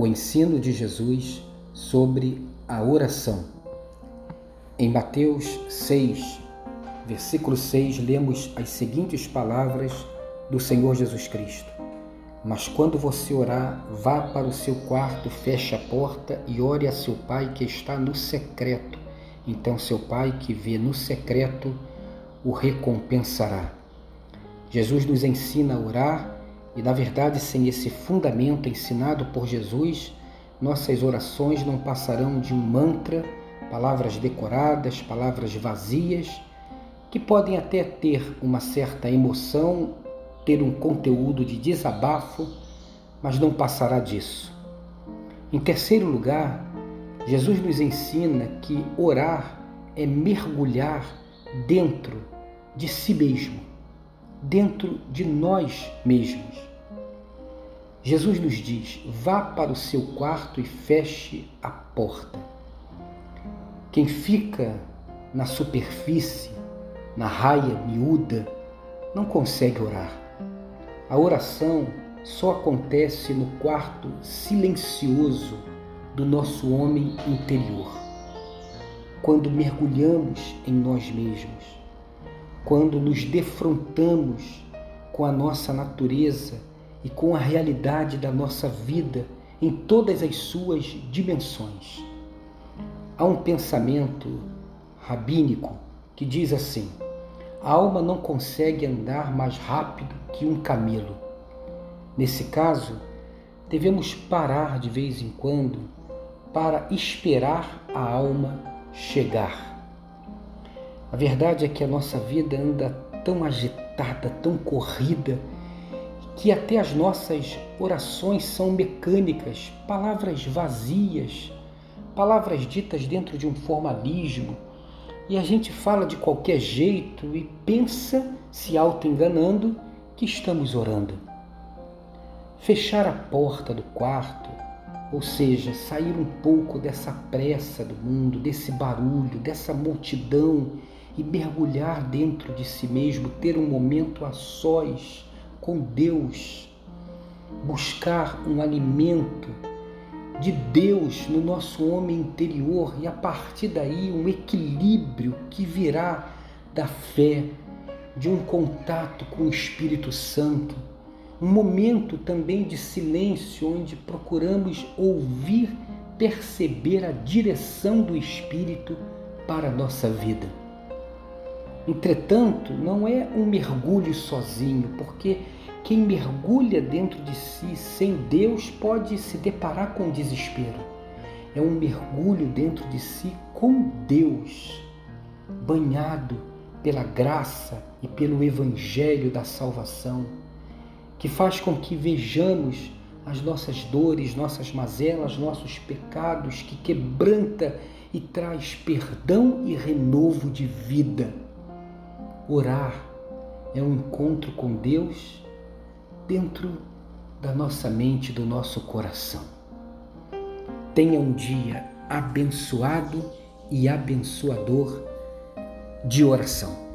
o ensino de Jesus sobre a oração. Em Mateus 6, versículo 6, lemos as seguintes palavras do Senhor Jesus Cristo: Mas quando você orar, vá para o seu quarto, feche a porta e ore a seu pai que está no secreto. Então seu pai que vê no secreto o recompensará. Jesus nos ensina a orar e, na verdade, sem esse fundamento ensinado por Jesus, nossas orações não passarão de um mantra, palavras decoradas, palavras vazias, que podem até ter uma certa emoção, ter um conteúdo de desabafo, mas não passará disso. Em terceiro lugar, Jesus nos ensina que orar é mergulhar dentro de si mesmo, dentro de nós mesmos. Jesus nos diz: vá para o seu quarto e feche a porta. Quem fica na superfície, na raia miúda, não consegue orar. A oração só acontece no quarto silencioso do nosso homem interior. Quando mergulhamos em nós mesmos, quando nos defrontamos com a nossa natureza e com a realidade da nossa vida em todas as suas dimensões. Há um pensamento rabínico que diz assim: a alma não consegue andar mais rápido que um camelo. Nesse caso, devemos parar de vez em quando para esperar a alma chegar. A verdade é que a nossa vida anda tão agitada, tão corrida, que até as nossas orações são mecânicas, palavras vazias, palavras ditas dentro de um formalismo, e a gente fala de qualquer jeito e pensa, se auto-enganando, que estamos orando. Fechar a porta do quarto, ou seja, sair um pouco dessa pressa do mundo, desse barulho, dessa multidão e mergulhar dentro de si mesmo, ter um momento a sós com Deus, buscar um alimento de Deus no nosso homem interior e a partir daí um equilíbrio que virá da fé, de um contato com o Espírito Santo, um momento também de silêncio onde procuramos ouvir, perceber a direção do Espírito para a nossa vida. Entretanto, não é um mergulho sozinho, porque quem mergulha dentro de si sem Deus pode se deparar com desespero. É um mergulho dentro de si com Deus, banhado pela graça e pelo evangelho da salvação, que faz com que vejamos as nossas dores, nossas mazelas, nossos pecados, que quebranta e traz perdão e renovo de vida Orar é um encontro com Deus dentro da nossa mente, do nosso coração. Tenha um dia abençoado e abençoador de oração.